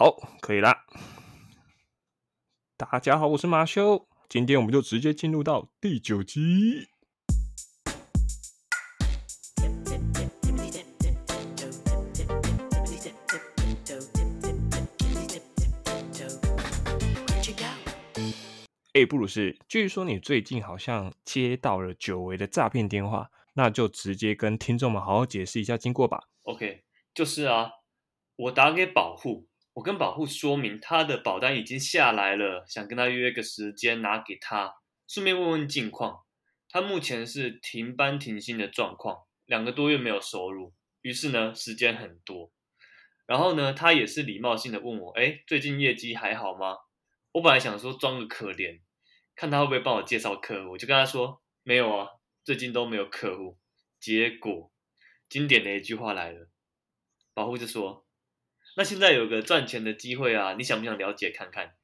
好，可以啦。大家好，我是马修，今天我们就直接进入到第九集。哎，布鲁斯，据说你最近好像接到了久违的诈骗电话，那就直接跟听众们好好解释一下经过吧。OK，就是啊，我打给保护，我跟保护说明他的保单已经下来了，想跟他约个时间拿给他，顺便问问近况。他目前是停班停薪的状况，两个多月没有收入，于是呢时间很多。然后呢，他也是礼貌性的问我，哎，最近业绩还好吗？我本来想说装个可怜。看他会不会帮我介绍客户，我就跟他说没有啊，最近都没有客户。结果经典的一句话来了，保护就说：“那现在有个赚钱的机会啊，你想不想了解看看？”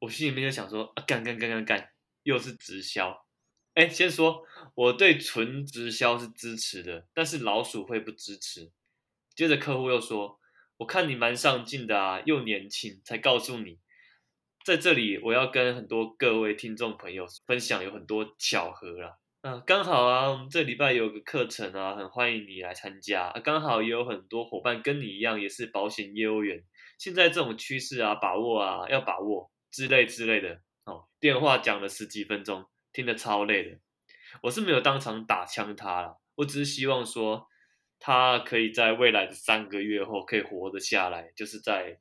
我心里面就想说：“啊，干干干干干，又是直销。”哎，先说我对纯直销是支持的，但是老鼠会不支持。接着客户又说：“我看你蛮上进的啊，又年轻，才告诉你。”在这里，我要跟很多各位听众朋友分享，有很多巧合啦。嗯，刚好啊，我们这礼拜有个课程啊，很欢迎你来参加。啊刚好也有很多伙伴跟你一样，也是保险业务员。现在这种趋势啊，把握啊，要把握之类之类的。哦，电话讲了十几分钟，听得超累的。我是没有当场打枪他了，我只是希望说，他可以在未来的三个月后可以活得下来，就是在。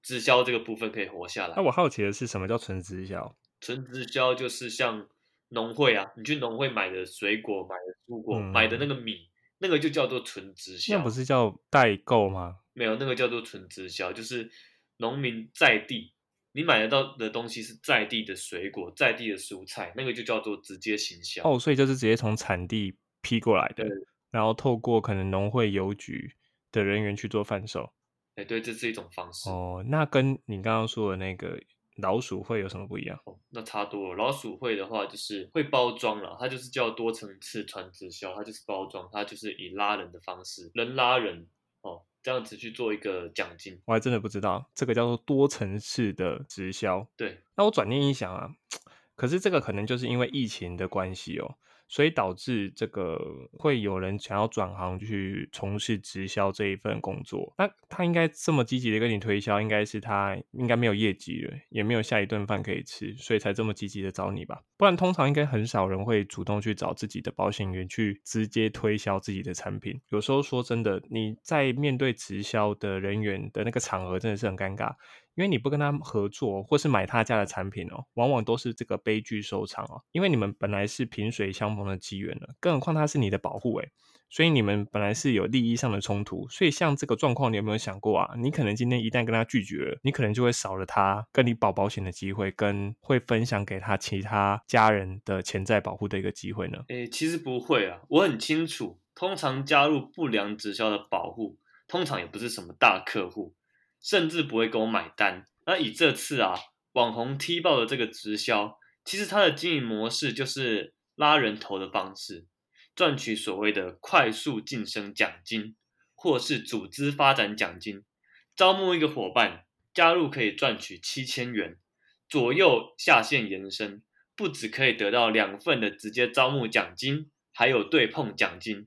直销这个部分可以活下来。那我好奇的是，什么叫纯直销？纯直销就是像农会啊，你去农会买的水果、买的蔬果、买的那个米，那个就叫做纯直销。那不是叫代购吗？没有，那个叫做纯直销，就是农民在地，你买得到的东西是在地的水果、在地的蔬菜，那个就叫做直接行销。哦，所以就是直接从产地批过来的，然后透过可能农会邮局的人员去做贩售。哎，对，这是一种方式哦。那跟你刚刚说的那个老鼠会有什么不一样？哦，那差多了。老鼠会的话，就是会包装了，它就是叫多层次传直销，它就是包装，它就是以拉人的方式，人拉人哦，这样子去做一个奖金。我还真的不知道，这个叫做多层次的直销。对，那我转念一想啊，可是这个可能就是因为疫情的关系哦。所以导致这个会有人想要转行去从事直销这一份工作，那他应该这么积极的跟你推销，应该是他应该没有业绩了，也没有下一顿饭可以吃，所以才这么积极的找你吧？不然通常应该很少人会主动去找自己的保险员去直接推销自己的产品。有时候说真的，你在面对直销的人员的那个场合，真的是很尴尬。因为你不跟他合作，或是买他家的产品哦，往往都是这个悲剧收场哦。因为你们本来是萍水相逢的机缘了，更何况他是你的保护诶，所以你们本来是有利益上的冲突。所以像这个状况，你有没有想过啊？你可能今天一旦跟他拒绝了，你可能就会少了他跟你保保险的机会，跟会分享给他其他家人的潜在保护的一个机会呢？诶，其实不会啊，我很清楚，通常加入不良直销的保护，通常也不是什么大客户。甚至不会给我买单。那以这次啊，网红踢爆的这个直销，其实它的经营模式就是拉人头的方式，赚取所谓的快速晋升奖金，或是组织发展奖金。招募一个伙伴加入，可以赚取七千元左右，下线延伸，不只可以得到两份的直接招募奖金，还有对碰奖金。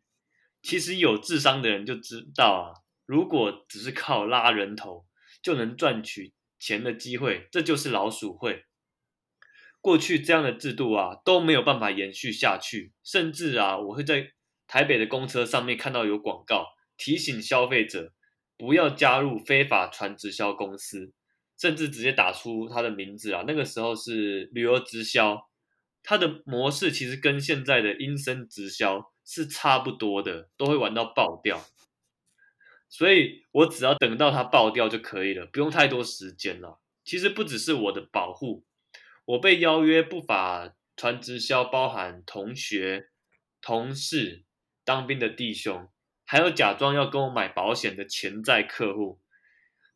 其实有智商的人就知道啊。如果只是靠拉人头就能赚取钱的机会，这就是老鼠会。过去这样的制度啊都没有办法延续下去，甚至啊，我会在台北的公车上面看到有广告提醒消费者不要加入非法传直销公司，甚至直接打出他的名字啊。那个时候是旅游直销，它的模式其实跟现在的阴森直销是差不多的，都会玩到爆掉。所以我只要等到它爆掉就可以了，不用太多时间了。其实不只是我的保护，我被邀约不法传直销，包含同学、同事、当兵的弟兄，还有假装要跟我买保险的潜在客户。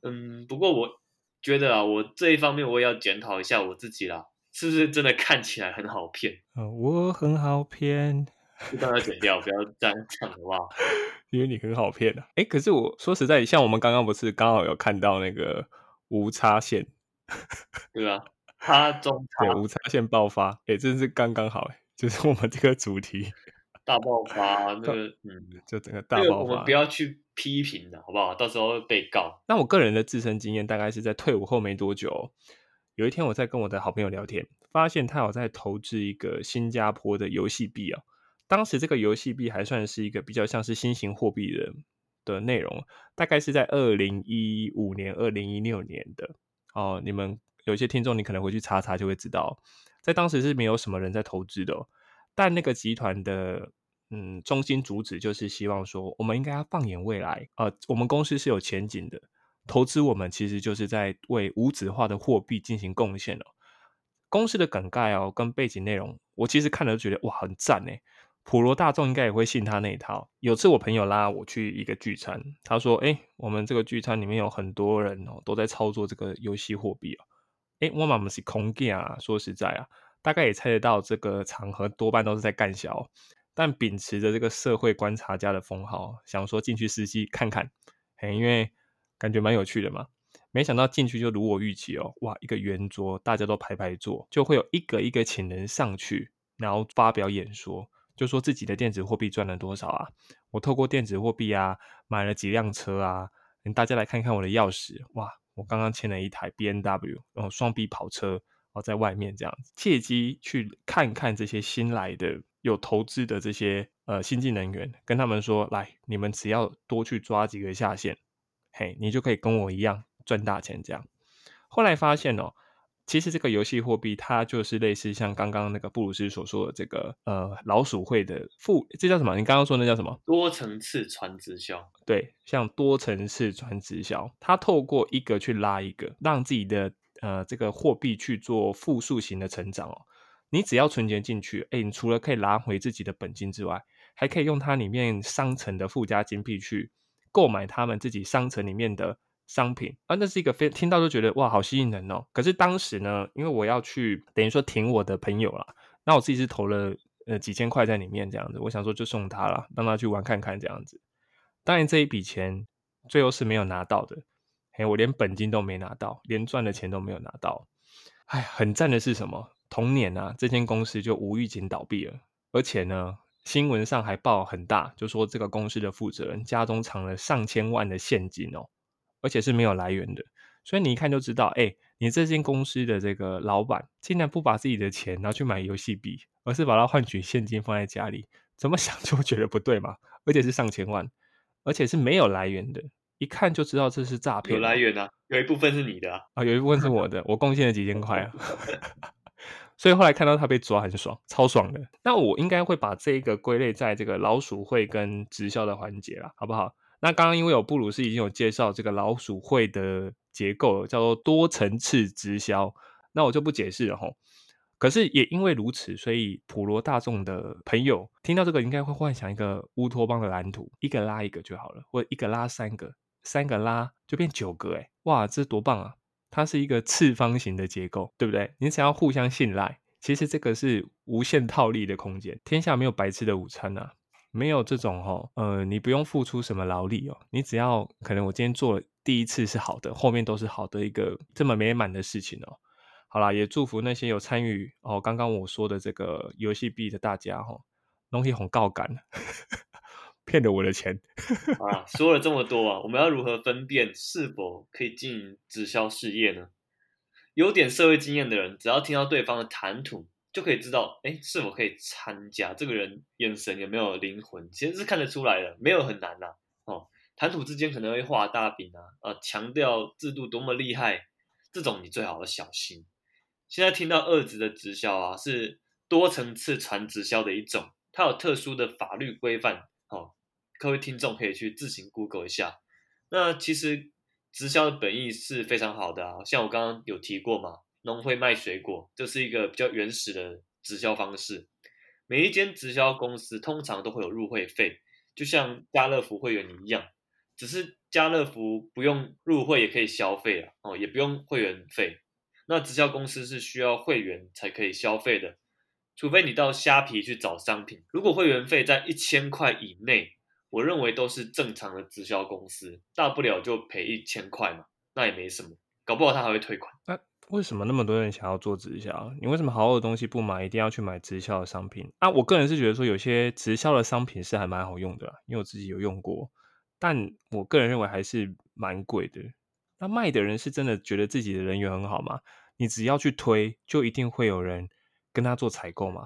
嗯，不过我觉得啊，我这一方面我也要检讨一下我自己啦，是不是真的看起来很好骗？我很好骗。大家剪掉，不要这样讲好不好，因为你很好骗的。哎，可是我说实在，像我们刚刚不是刚好有看到那个无差线，对啊，他中对，差无差线爆发，哎，真是刚刚好，哎，就是我们这个主题大爆发，那个嗯，就整个大爆发我们不。要去批评的好不好？到时候会被告。那我个人的自身经验大概是在退伍后没多久，有一天我在跟我的好朋友聊天，发现他有在投资一个新加坡的游戏币啊。当时这个游戏币还算是一个比较像是新型货币的的内容，大概是在二零一五年、二零一六年的哦。你们有些听众你可能回去查查就会知道，在当时是没有什么人在投资的、但那个集团的嗯中心主旨就是希望说，我们应该要放眼未来，呃，我们公司是有前景的，投资我们其实就是在为无纸化的货币进行贡献了。公司的梗概哦跟背景内容，我其实看了就觉得哇很赞哎，普罗大众应该也会信他那一套。有次我朋友拉我去一个聚餐，他说：“哎、我们这个聚餐里面有很多人哦都在操作这个游戏货币哦。”哎，我妈妈是空 g 啊，说实在啊，大概也猜得到这个场合多半都是在干小，但秉持着这个社会观察家的封号，想说进去实际看看，嘿，因为感觉蛮有趣的嘛。没想到进去就如我预期哦，哇，一个圆桌，大家都排排坐，就会有一个一个请人上去，然后发表演说，就说自己的电子货币赚了多少啊，我透过电子货币啊买了几辆车啊，大家来看看我的钥匙，哇，我刚刚签了一台 B N W，然后双 B 跑车，然后在外面这样子，借机去看看这些新来的有投资的这些呃新进人员，跟他们说，来，你们只要多去抓几个下线，嘿，你就可以跟我一样赚大钱这样。后来发现哦，其实这个游戏货币它就是类似像刚刚那个布鲁斯所说的这个呃老鼠会的复，这叫什么？你刚刚说那叫什么？多层次传直销，对，像多层次传直销，它透过一个去拉一个，让自己的呃这个货币去做复数型的成长哦。你只要存钱进去，哎，你除了可以拿回自己的本金之外，还可以用它里面商城的附加金币去购买他们自己商城里面的商品啊，那是一个非听到就觉得哇，好吸引人哦。可是当时呢，因为我要去等于说挺我的朋友啦，那我自己是投了呃几千块在里面这样子，我想说就送他了，让他去玩看看这样子。当然这一笔钱最后是没有拿到的，嘿，我连本金都没拿到，连赚的钱都没有拿到。哎，很赞的是什么？同年啊，这间公司就无预警倒闭了，而且呢，新闻上还报很大，就说这个公司的负责人家中藏了上千万的现金哦，而且是没有来源的。所以你一看就知道，哎，你这间公司的这个老板竟然不把自己的钱拿去买游戏币，而是把它换取现金放在家里，怎么想就觉得不对嘛？而且是上千万，而且是没有来源的，一看就知道这是诈骗。有来源啊，有一部分是你的啊。啊，有一部分是我的，我贡献了几千块啊。所以后来看到他被抓很爽，超爽的。那我应该会把这个归类在这个老鼠会跟直销的环节啦，好不好？那刚刚因为有布鲁斯已经有介绍这个老鼠会的结构，叫做多层次直销，那我就不解释了吼。可是也因为如此，所以普罗大众的朋友听到这个，应该会幻想一个乌托邦的蓝图，一个拉一个就好了，或一个拉三个，三个拉就变九个，哎，哇，这多棒啊！它是一个次方形的结构，对不对？你只要互相信赖，其实这个是无限套利的空间。天下没有白吃的午餐啊，没有这种哦，呃，你不用付出什么劳力哦，你只要可能我今天做了第一次是好的，后面都是好的一个这么美满的事情哦。好啦，也祝福那些有参与哦，刚刚我说的这个游戏币的大家哦，东西很告感，骗了我的钱。啊，说了这么多啊，我们要如何分辨是否可以经营直销事业呢？有点社会经验的人，只要听到对方的谈吐，就可以知道，哎，是否可以参加。这个人眼神有没有灵魂，其实是看得出来的，没有很难呐、哦，谈吐之间可能会画大饼啊，啊，强调制度多么厉害，这种你最好要小心。现在听到二职的直销啊，是多层次传直销的一种，它有特殊的法律规范，哦，各位听众可以去自行 Google 一下。那其实直销的本意是非常好的啊，像我刚刚有提过嘛，农会卖水果，这是一个比较原始的直销方式。每一间直销公司通常都会有入会费，就像家乐福会员一样，只是家乐福不用入会也可以消费啊，哦，也不用会员费。那直销公司是需要会员才可以消费的，除非你到虾皮去找商品。如果会员费在一千块以内，我认为都是正常的直销公司，大不了就赔一千块嘛，那也没什么。搞不好他还会退款。为什么那么多人想要做直销？你为什么好好的东西不买，一定要去买直销的商品？啊，我个人是觉得说有些直销的商品是还蛮好用的，因为我自己有用过，但我个人认为还是蛮贵的。那卖的人是真的觉得自己的人缘很好吗？你只要去推，就一定会有人跟他做采购吗？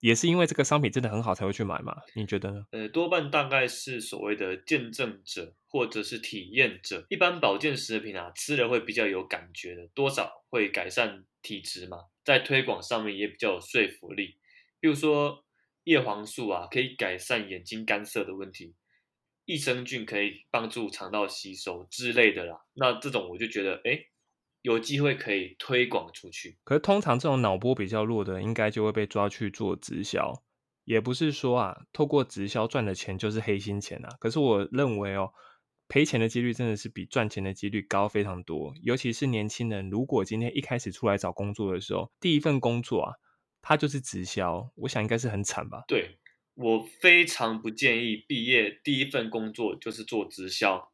也是因为这个商品真的很好才会去买嘛？你觉得呢？呃，多半大概是所谓的见证者或者是体验者。一般保健食品啊，吃了会比较有感觉的，多少会改善体质嘛，在推广上面也比较有说服力。比如说叶黄素啊，可以改善眼睛干涩的问题；益生菌可以帮助肠道吸收之类的啦。那这种我就觉得，哎。有机会可以推广出去，可是通常这种脑波比较弱的，应该就会被抓去做直销。也不是说啊，透过直销赚的钱就是黑心钱啊。可是我认为哦，赔钱的几率真的是比赚钱的几率高非常多。尤其是年轻人，如果今天一开始出来找工作的时候，第一份工作啊，他就是直销，我想应该是很惨吧？对我非常不建议毕业第一份工作就是做直销，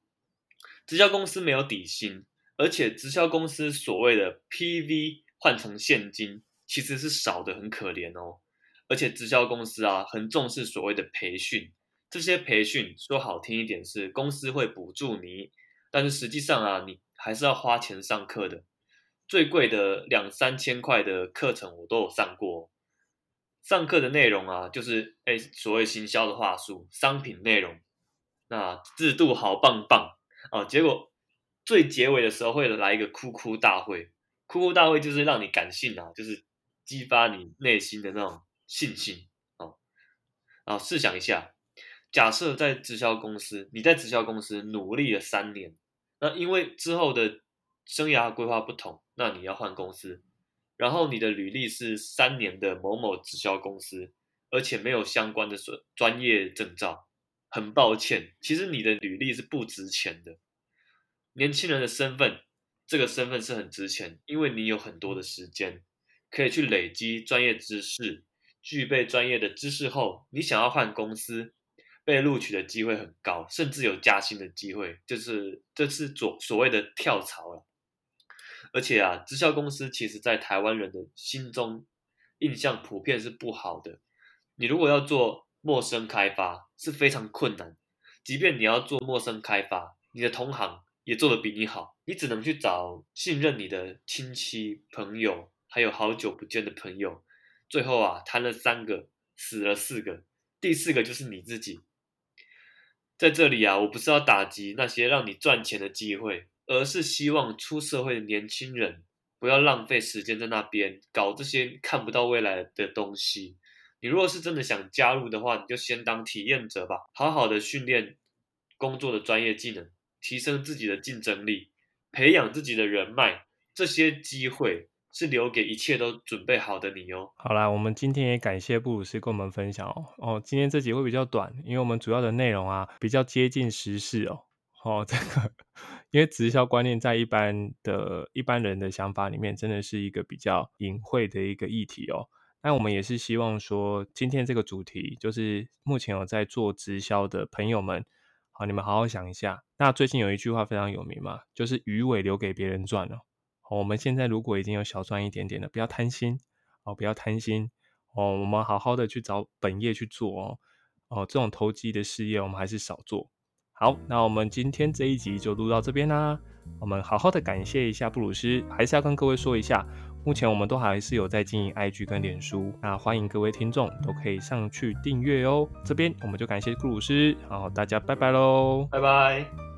直销公司没有底薪。而且直销公司所谓的 PV 换成现金，其实是少的很可怜哦。而且直销公司啊，很重视所谓的培训，这些培训说好听一点是公司会补助你，但是实际上啊，你还是要花钱上课的。最贵的两三千块的课程我都有上过，上课的内容啊，就是哎所谓行销的话术、商品内容，那制度好棒棒哦，结果。最结尾的时候会来一个哭哭大会，哭哭大会就是让你感性啊，就是激发你内心的那种信心哦。啊试想一下，假设在直销公司，你在直销公司努力了三年，那因为之后的生涯规划不同，那你要换公司，然后你的履历是三年的某某直销公司，而且没有相关的专专业证照，很抱歉，其实你的履历是不值钱的。年轻人的身份，这个身份是很值钱，因为你有很多的时间可以去累积专业知识，具备专业的知识后，你想要换公司，被录取的机会很高，甚至有加薪的机会，就是这是所所谓的跳槽了。而且啊，直销公司其实在台湾人的心中印象普遍是不好的。你如果要做陌生开发是非常困难，即便你要做陌生开发，你的同行。也做的比你好，你只能去找信任你的亲戚朋友，还有好久不见的朋友。最后啊，谈了三个，死了四个，第四个就是你自己。在这里啊，我不是要打击那些让你赚钱的机会，而是希望出社会的年轻人不要浪费时间在那边搞这些看不到未来的东西。你如果是真的想加入的话，你就先当体验者吧，好好的训练工作的专业技能。提升自己的竞争力，培养自己的人脉，这些机会是留给一切都准备好的你哦。好啦，我们今天也感谢布鲁斯跟我们分享哦。哦，今天这集会比较短，因为我们主要的内容啊比较接近时事哦。哦，这个因为直销观念在一般的一般人的想法里面，真的是一个比较隐晦的一个议题哦。那我们也是希望说，今天这个主题就是目前有在做直销的朋友们。好，你们好好想一下。那最近有一句话非常有名嘛，就是鱼尾留给别人赚了。我们现在如果已经有小赚一点点了，不要贪心哦，不要贪心哦。我们好好的去找本业去做哦。哦，这种投机的事业我们还是少做。好，那我们今天这一集就录到这边啦。我们好好的感谢一下布鲁斯，还是要跟各位说一下。目前我们都还是有在经营 IG 跟脸书，那欢迎各位听众都可以上去订阅哦。这边我们就感谢顾鲁斯，好，大家拜拜喽，拜拜。